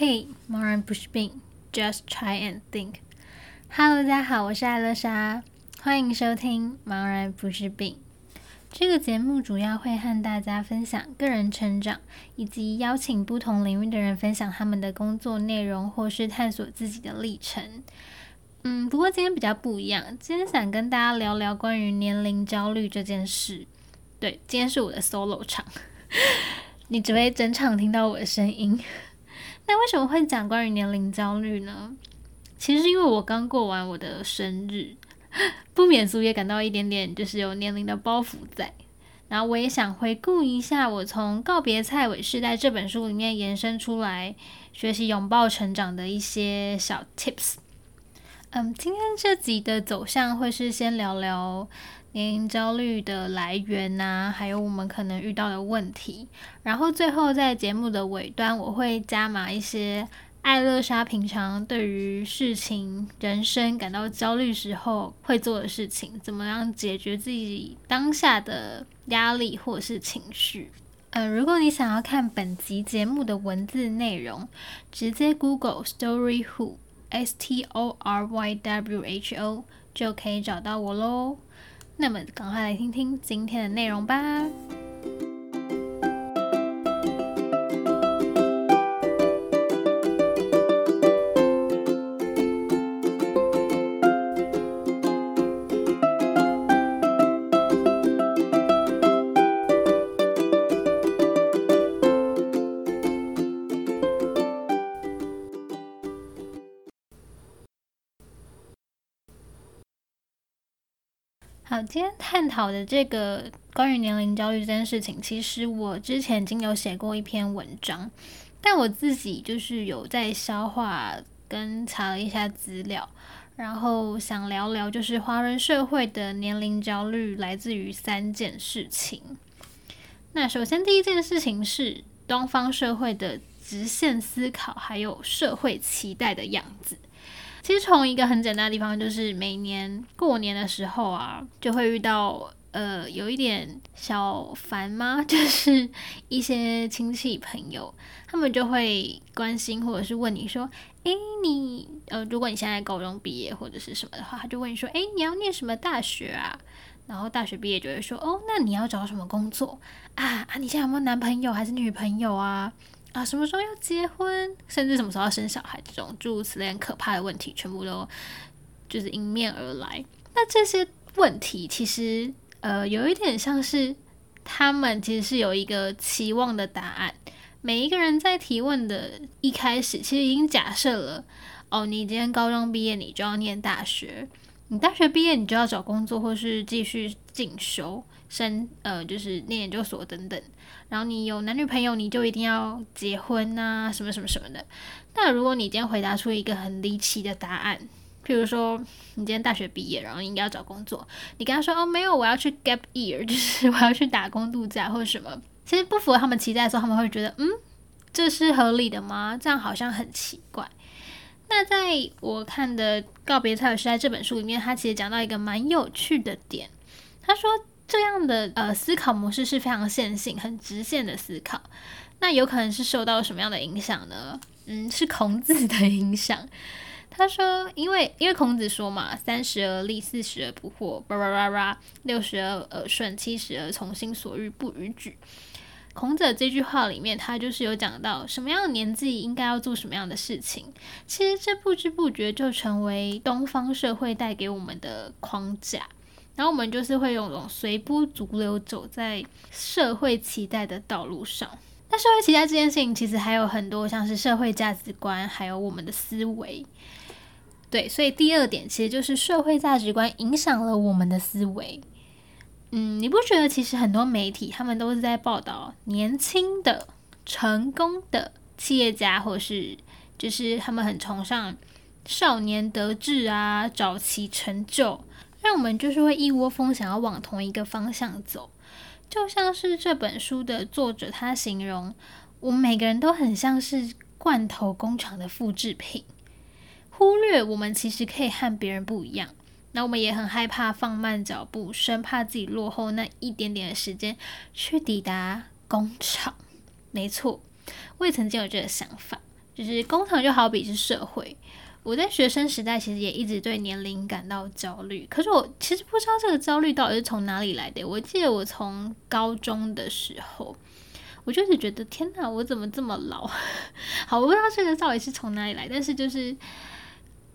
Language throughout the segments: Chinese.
Hey，茫然不是病，Just try and think。Hello，大家好，我是艾乐莎，欢迎收听《茫然不是病》。这个节目主要会和大家分享个人成长，以及邀请不同领域的人分享他们的工作内容，或是探索自己的历程。嗯，不过今天比较不一样，今天想跟大家聊聊关于年龄焦虑这件事。对，今天是我的 solo 场，你只会整场听到我的声音。那为什么会讲关于年龄焦虑呢？其实因为我刚过完我的生日，不免俗也感到一点点就是有年龄的包袱在。然后我也想回顾一下我从《告别菜尾世代》这本书里面延伸出来学习拥抱成长的一些小 tips。嗯，今天这集的走向会是先聊聊。年龄焦虑的来源呐、还有我们可能遇到的问题，然后最后在节目的尾端，我会加码一些爱乐莎平常对于事情、人生感到焦虑时候会做的事情，怎么样解决自己当下的压力或是情绪。呃，如果你想要看本集节目的文字内容，直接 Google Story Who S T O R Y W H O 就可以找到我喽。那么，赶快来听听今天的内容吧。今天探讨的这个关于年龄焦虑这件事情，其实我之前已经有写过一篇文章，但我自己就是有在消化跟查了一下资料，然后想聊聊，就是华人社会的年龄焦虑来自于三件事情。那首先第一件事情是东方社会的直线思考，还有社会期待的样子。其实从一个很简单的地方，就是每年过年的时候啊，就会遇到呃有一点小烦吗？就是一些亲戚朋友，他们就会关心或者是问你说：“诶，你呃，如果你现在高中毕业或者是什么的话，他就问你说：‘诶，你要念什么大学啊？’然后大学毕业就会说：‘哦，那你要找什么工作啊？啊，你现在有没有男朋友还是女朋友啊？’”啊，什么时候要结婚，甚至什么时候要生小孩，这种诸如此类很可怕的问题，全部都就是迎面而来。那这些问题其实呃有一点像是他们其实是有一个期望的答案。每一个人在提问的一开始，其实已经假设了哦，你今天高中毕业，你就要念大学；你大学毕业，你就要找工作，或是继续进修。升呃，就是念研究所等等，然后你有男女朋友，你就一定要结婚呐，什么什么什么的。那如果你今天回答出一个很离奇的答案，譬如说你今天大学毕业，然后应该要找工作，你跟他说哦，没有，我要去 gap year，就是我要去打工度假或者什么，其实不符合他们期待的时候，他们会觉得嗯，这是合理的吗？这样好像很奇怪。那在我看的《告别蔡老师》在》这本书里面，他其实讲到一个蛮有趣的点，他说。这样的呃思考模式是非常线性、很直线的思考。那有可能是受到什么样的影响呢？嗯，是孔子的影响。他说，因为因为孔子说嘛，三十而立，四十而不惑，叭叭叭叭，六十而耳顺，七十而从心所欲不逾矩。孔子这句话里面，他就是有讲到什么样的年纪应该要做什么样的事情。其实这不知不觉就成为东方社会带给我们的框架。然后我们就是会用这种随波逐流，走在社会期待的道路上。那社会期待这件事情，其实还有很多，像是社会价值观，还有我们的思维。对，所以第二点其实就是社会价值观影响了我们的思维。嗯，你不觉得其实很多媒体他们都是在报道年轻的成功的企业家，或是就是他们很崇尚少年得志啊，早期成就。让我们就是会一窝蜂想要往同一个方向走，就像是这本书的作者他形容，我们每个人都很像是罐头工厂的复制品，忽略我们其实可以和别人不一样。那我们也很害怕放慢脚步，生怕自己落后那一点点的时间去抵达工厂。没错，我也曾经有这个想法。就是工厂就好比是社会。我在学生时代其实也一直对年龄感到焦虑，可是我其实不知道这个焦虑到底是从哪里来的。我记得我从高中的时候，我就是觉得天哪，我怎么这么老？好，我不知道这个到底是从哪里来，但是就是。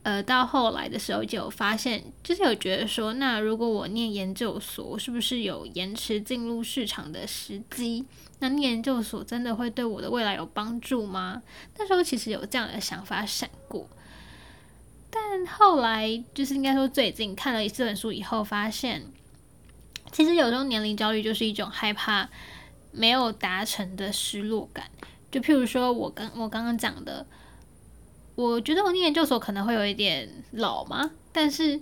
呃，到后来的时候就有发现，就是有觉得说，那如果我念研究所，是不是有延迟进入市场的时机？那念研究所真的会对我的未来有帮助吗？那时候其实有这样的想法闪过，但后来就是应该说最近看了这本书以后，发现其实有时候年龄焦虑就是一种害怕没有达成的失落感。就譬如说我刚我刚刚讲的。我觉得我念研究所可能会有一点老嘛，但是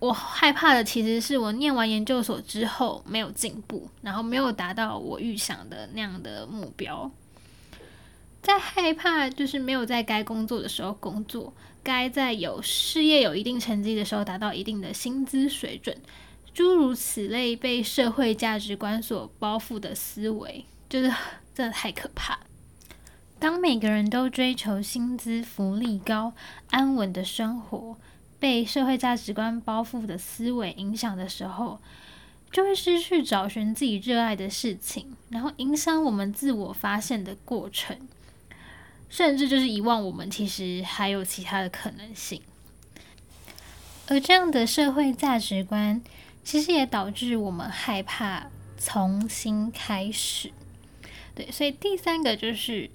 我害怕的其实是我念完研究所之后没有进步，然后没有达到我预想的那样的目标，在害怕就是没有在该工作的时候工作，该在有事业有一定成绩的时候达到一定的薪资水准，诸如此类被社会价值观所包覆的思维，就是真的太可怕。当每个人都追求薪资福利高、安稳的生活，被社会价值观包覆的思维影响的时候，就会失去找寻自己热爱的事情，然后影响我们自我发现的过程，甚至就是遗忘我们其实还有其他的可能性。而这样的社会价值观，其实也导致我们害怕重新开始。对，所以第三个就是。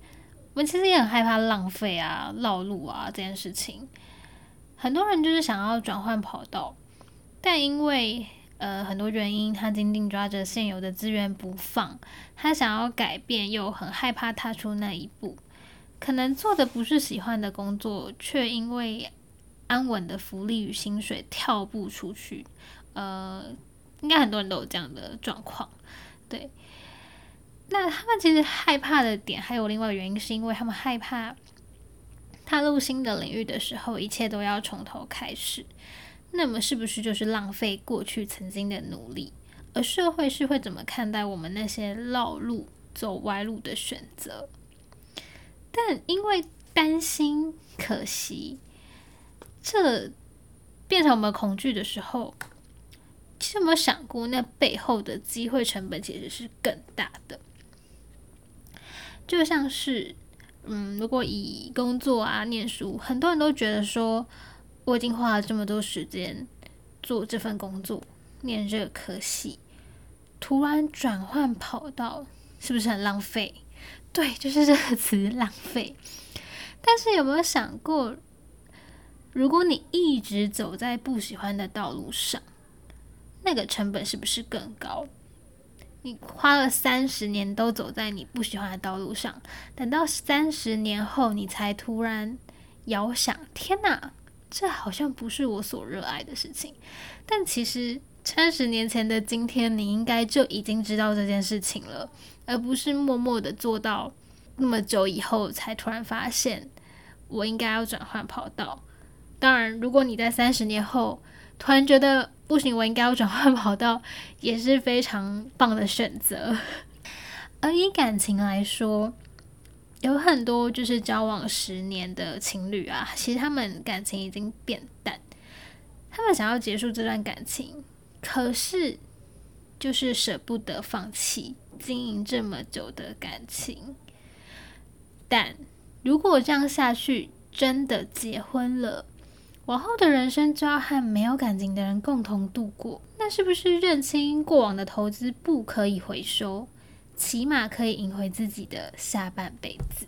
我们其实也很害怕浪费啊、绕路啊这件事情。很多人就是想要转换跑道，但因为呃很多原因，他紧紧抓着现有的资源不放。他想要改变，又很害怕踏出那一步。可能做的不是喜欢的工作，却因为安稳的福利与薪水跳不出去。呃，应该很多人都有这样的状况，对。那他们其实害怕的点还有另外原因，是因为他们害怕踏入新的领域的时候，一切都要从头开始。那么是不是就是浪费过去曾经的努力？而社会是会怎么看待我们那些绕路、走歪路的选择？但因为担心、可惜，这变成我们恐惧的时候，其实有没有想过，那背后的机会成本其实是更大的？就像是，嗯，如果以工作啊、念书，很多人都觉得说，我已经花了这么多时间做这份工作，念这个科系，突然转换跑道，是不是很浪费？对，就是这个词，浪费。但是有没有想过，如果你一直走在不喜欢的道路上，那个成本是不是更高？你花了三十年都走在你不喜欢的道路上，等到三十年后，你才突然遥想：天哪，这好像不是我所热爱的事情。但其实三十年前的今天，你应该就已经知道这件事情了，而不是默默的做到那么久以后才突然发现我应该要转换跑道。当然，如果你在三十年后突然觉得，不行，我应该要转换跑道，也是非常棒的选择。而以感情来说，有很多就是交往十年的情侣啊，其实他们感情已经变淡，他们想要结束这段感情，可是就是舍不得放弃经营这么久的感情。但如果这样下去，真的结婚了，往后的人生就要和没有感情的人共同度过，那是不是认清过往的投资不可以回收，起码可以赢回自己的下半辈子？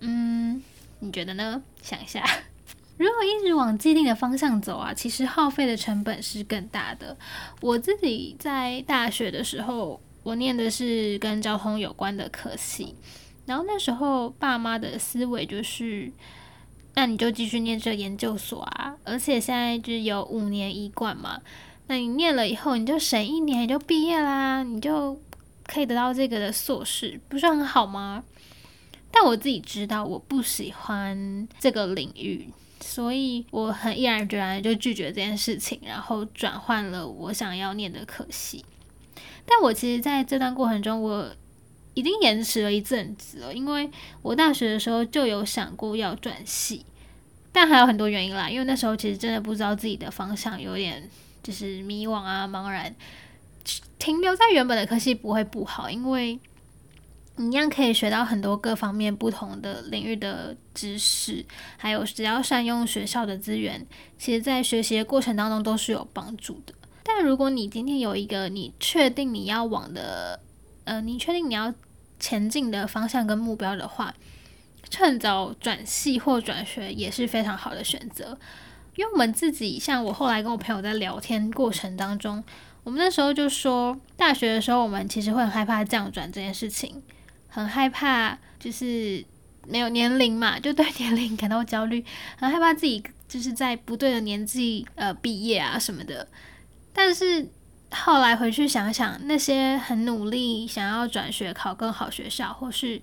嗯，你觉得呢？想一下，如果一直往既定的方向走啊，其实耗费的成本是更大的。我自己在大学的时候，我念的是跟交通有关的科系，然后那时候爸妈的思维就是。那你就继续念这研究所啊，而且现在就有五年一贯嘛。那你念了以后，你就省一年，你就毕业啦，你就可以得到这个的硕士，不是很好吗？但我自己知道我不喜欢这个领域，所以我很毅然决然就拒绝这件事情，然后转换了我想要念的科系。但我其实在这段过程中，我已经延迟了一阵子了，因为我大学的时候就有想过要转系，但还有很多原因啦。因为那时候其实真的不知道自己的方向，有点就是迷惘啊、茫然。停留在原本的科系不会不好，因为一样可以学到很多各方面不同的领域的知识，还有只要善用学校的资源，其实在学习的过程当中都是有帮助的。但如果你今天有一个你确定你要往的，呃，你确定你要前进的方向跟目标的话，趁早转系或转学也是非常好的选择。因为我们自己，像我后来跟我朋友在聊天过程当中，我们那时候就说，大学的时候我们其实会很害怕降转这件事情，很害怕就是没有年龄嘛，就对年龄感到焦虑，很害怕自己就是在不对的年纪呃毕业啊什么的。但是。后来回去想想，那些很努力想要转学考更好学校，或是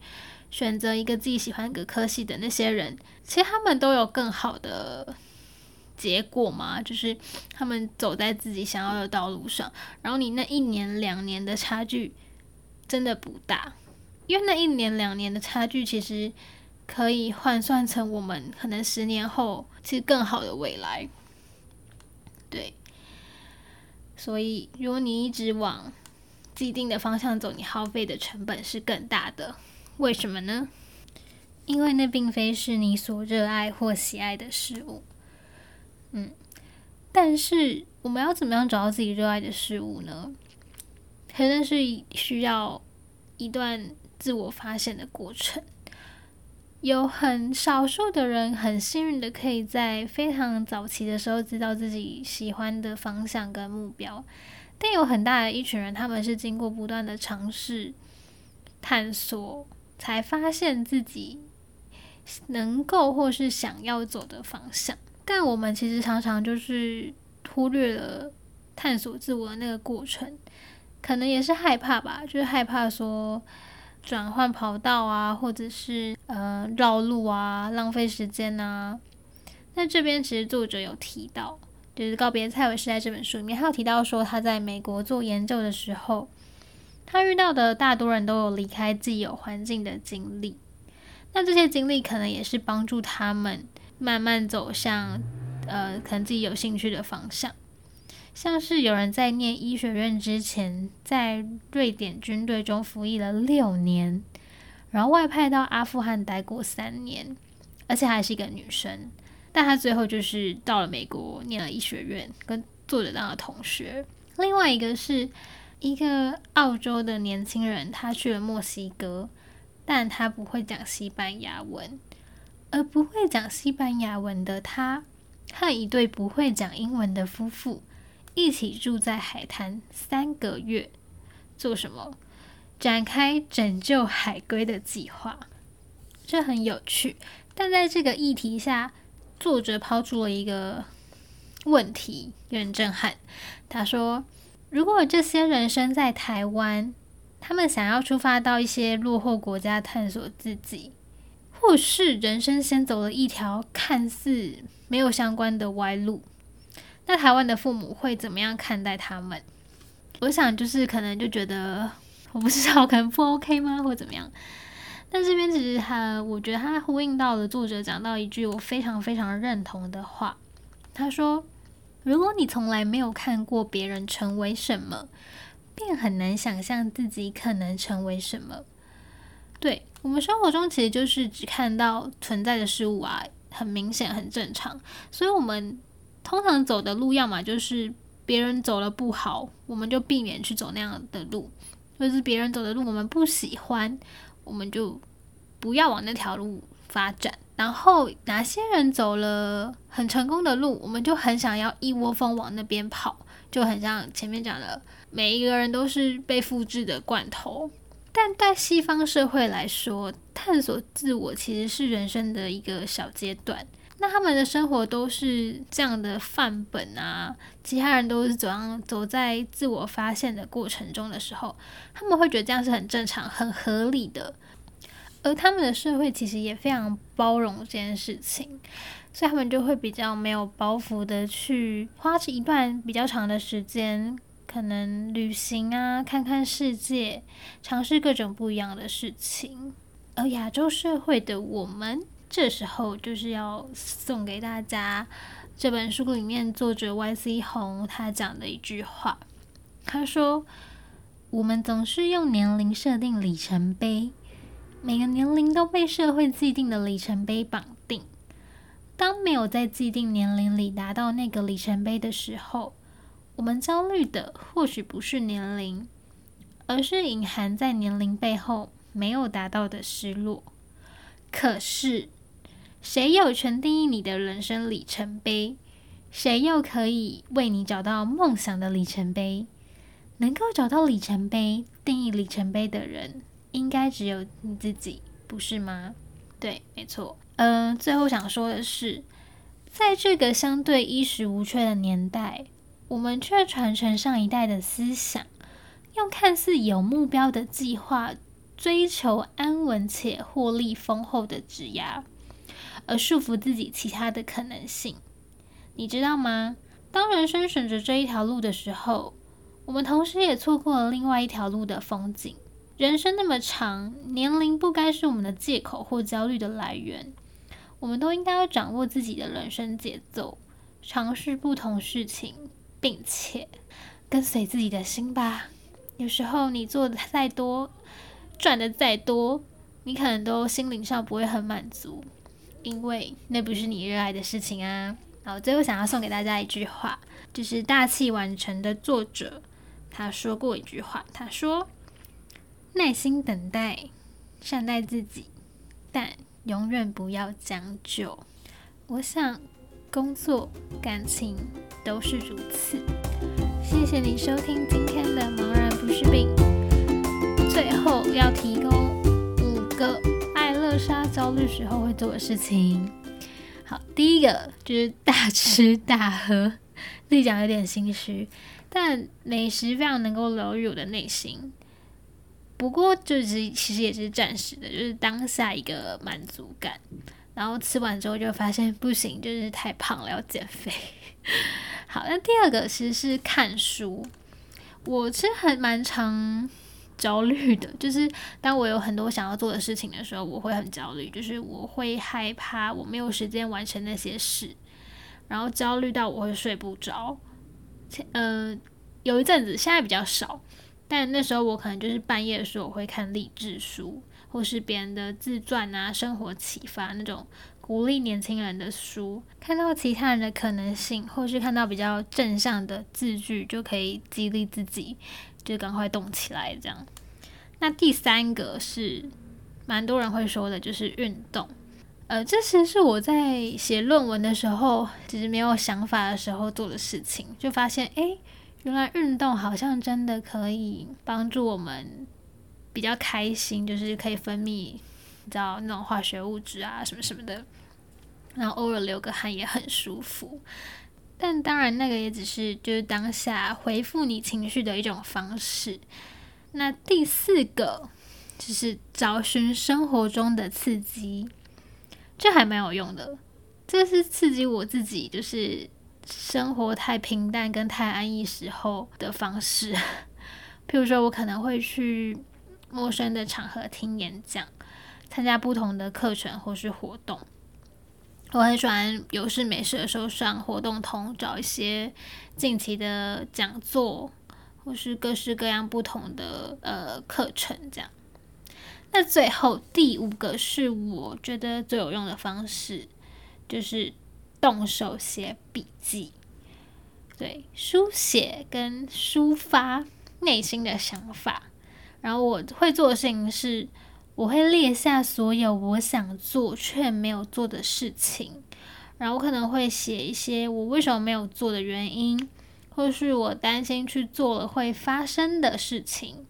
选择一个自己喜欢的科系的那些人，其实他们都有更好的结果嘛，就是他们走在自己想要的道路上。然后你那一年两年的差距真的不大，因为那一年两年的差距其实可以换算成我们可能十年后其实更好的未来。对。所以，如果你一直往既定的方向走，你耗费的成本是更大的。为什么呢？因为那并非是你所热爱或喜爱的事物。嗯，但是我们要怎么样找到自己热爱的事物呢？可能是需要一段自我发现的过程。有很少数的人很幸运的可以在非常早期的时候知道自己喜欢的方向跟目标，但有很大的一群人，他们是经过不断的尝试探索，才发现自己能够或是想要走的方向。但我们其实常常就是忽略了探索自我的那个过程，可能也是害怕吧，就是害怕说。转换跑道啊，或者是呃绕路啊，浪费时间啊。那这边其实作者有提到，就是告别蔡伟世代这本书里面，他有提到说他在美国做研究的时候，他遇到的大多人都有离开既有环境的经历。那这些经历可能也是帮助他们慢慢走向呃可能自己有兴趣的方向。像是有人在念医学院之前，在瑞典军队中服役了六年，然后外派到阿富汗待过三年，而且还是一个女生。但她最后就是到了美国念了医学院，跟作者当了同学。另外一个是一个澳洲的年轻人，他去了墨西哥，但他不会讲西班牙文，而不会讲西班牙文的他和一对不会讲英文的夫妇。一起住在海滩三个月，做什么？展开拯救海龟的计划，这很有趣。但在这个议题下，作者抛出了一个问题，有点震撼。他说：“如果这些人生在台湾，他们想要出发到一些落后国家探索自己，或是人生先走了一条看似没有相关的歪路。”那台湾的父母会怎么样看待他们？我想就是可能就觉得我不知道，可能不 OK 吗，或怎么样？但这边其实他，我觉得他呼应到了作者讲到一句我非常非常认同的话。他说：“如果你从来没有看过别人成为什么，便很难想象自己可能成为什么。”对，我们生活中其实就是只看到存在的事物啊，很明显，很正常，所以我们。通常走的路，要么就是别人走了不好，我们就避免去走那样的路；或者是别人走的路我们不喜欢，我们就不要往那条路发展。然后哪些人走了很成功的路，我们就很想要一窝蜂往那边跑，就很像前面讲的，每一个人都是被复制的罐头。但在西方社会来说，探索自我其实是人生的一个小阶段。那他们的生活都是这样的范本啊，其他人都是怎样走在自我发现的过程中的时候，他们会觉得这样是很正常、很合理的。而他们的社会其实也非常包容这件事情，所以他们就会比较没有包袱的去花一段比较长的时间，可能旅行啊，看看世界，尝试各种不一样的事情。而亚洲社会的我们，这时候就是要送给大家这本书里面作者 Y.C. 红他讲的一句话。他说：“我们总是用年龄设定里程碑，每个年龄都被社会既定的里程碑绑定。当没有在既定年龄里达到那个里程碑的时候，我们焦虑的或许不是年龄，而是隐含在年龄背后。”没有达到的失落，可是谁有权定义你的人生里程碑？谁又可以为你找到梦想的里程碑？能够找到里程碑、定义里程碑的人，应该只有你自己，不是吗？对，没错。嗯、最后想说的是，在这个相对衣食无缺的年代，我们却传承上一代的思想，用看似有目标的计划。追求安稳且获利丰厚的职涯，而束缚自己其他的可能性，你知道吗？当人生选择这一条路的时候，我们同时也错过了另外一条路的风景。人生那么长，年龄不该是我们的借口或焦虑的来源。我们都应该要掌握自己的人生节奏，尝试不同事情，并且跟随自己的心吧。有时候你做的再多，赚的再多，你可能都心灵上不会很满足，因为那不是你热爱的事情啊。好最后想要送给大家一句话，就是《大器晚成》的作者他说过一句话，他说：“耐心等待，善待自己，但永远不要将就。”我想，工作、感情都是如此。谢谢你收听今天的《茫然不是病》。最后要提供五个爱乐莎焦虑时候会做的事情。好，第一个就是大吃大喝，自己讲有点心虚，但美食非常能够疗愈我的内心。不过就是其实也是暂时的，就是当下一个满足感。然后吃完之后就发现不行，就是太胖了，要减肥。好，那第二个其实是看书，我其实还蛮常。焦虑的，就是当我有很多想要做的事情的时候，我会很焦虑，就是我会害怕我没有时间完成那些事，然后焦虑到我会睡不着。嗯、呃，有一阵子，现在比较少，但那时候我可能就是半夜的时候，我会看励志书，或是别人的自传啊、生活启发那种鼓励年轻人的书，看到其他人的可能性，或是看到比较正向的字句，就可以激励自己。就赶快动起来，这样。那第三个是蛮多人会说的，就是运动。呃，这其实是我在写论文的时候，其实没有想法的时候做的事情，就发现，诶，原来运动好像真的可以帮助我们比较开心，就是可以分泌，你知道那种化学物质啊，什么什么的，然后偶尔流个汗也很舒服。但当然，那个也只是就是当下回复你情绪的一种方式。那第四个就是找寻生活中的刺激，这还蛮有用的。这是刺激我自己，就是生活太平淡跟太安逸时候的方式。譬如说，我可能会去陌生的场合听演讲，参加不同的课程或是活动。我很喜欢有事没事的时候上活动通，找一些近期的讲座，或是各式各样不同的呃课程，这样。那最后第五个是我觉得最有用的方式，就是动手写笔记，对，书写跟抒发内心的想法。然后我会做的事情是。我会列下所有我想做却没有做的事情，然后我可能会写一些我为什么没有做的原因，或是我担心去做了会发生的事情，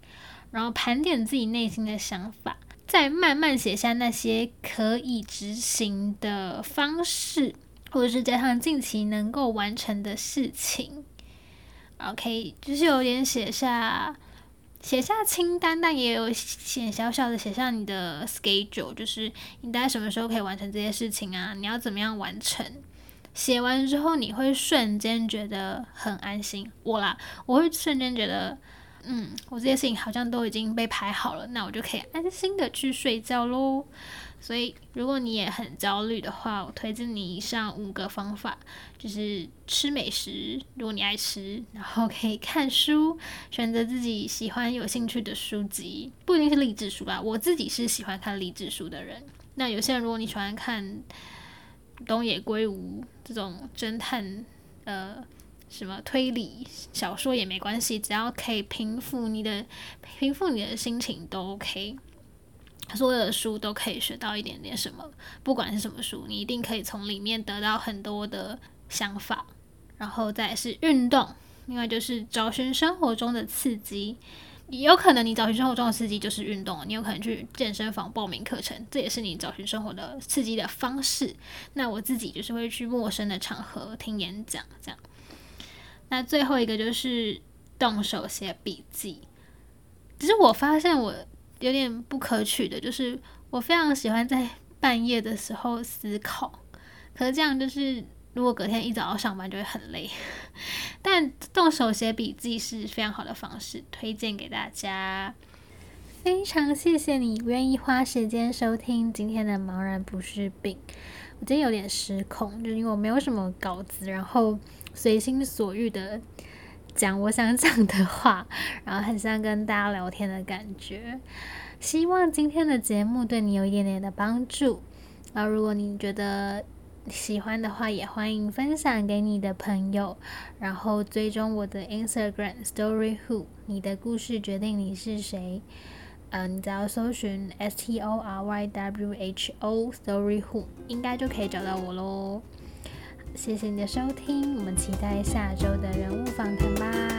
然后盘点自己内心的想法，再慢慢写下那些可以执行的方式，或者是加上近期能够完成的事情。OK，就是有点写下。写下清单，但也有写小小的写下你的 schedule，就是你大概什么时候可以完成这些事情啊？你要怎么样完成？写完之后你会瞬间觉得很安心。我啦，我会瞬间觉得，嗯，我这些事情好像都已经被排好了，那我就可以安心的去睡觉喽。所以，如果你也很焦虑的话，我推荐你以上五个方法，就是吃美食，如果你爱吃，然后可以看书，选择自己喜欢、有兴趣的书籍，不一定是励志书啦。我自己是喜欢看励志书的人。那有些人，如果你喜欢看东野圭吾这种侦探，呃，什么推理小说也没关系，只要可以平复你的、平复你的心情都 OK。所有的书都可以学到一点点什么，不管是什么书，你一定可以从里面得到很多的想法。然后再是运动，另外就是找寻生活中的刺激，有可能你找寻生活中的刺激就是运动，你有可能去健身房报名课程，这也是你找寻生活的刺激的方式。那我自己就是会去陌生的场合听演讲，这样。那最后一个就是动手写笔记。其实我发现我。有点不可取的，就是我非常喜欢在半夜的时候思考，可是这样就是如果隔天一早要上班就会很累。但动手写笔记是非常好的方式，推荐给大家。非常谢谢你愿意花时间收听今天的茫然不是病。我今天有点失控，就是因为我没有什么稿子，然后随心所欲的。讲我想讲的话，然后很像跟大家聊天的感觉。希望今天的节目对你有一点点的帮助。而如果你觉得喜欢的话，也欢迎分享给你的朋友，然后追踪我的 Instagram Story Who。你的故事决定你是谁。嗯、你只要搜寻 S T O R Y W H O Story Who，应该就可以找到我喽。谢谢你的收听，我们期待下周的人物访谈吧。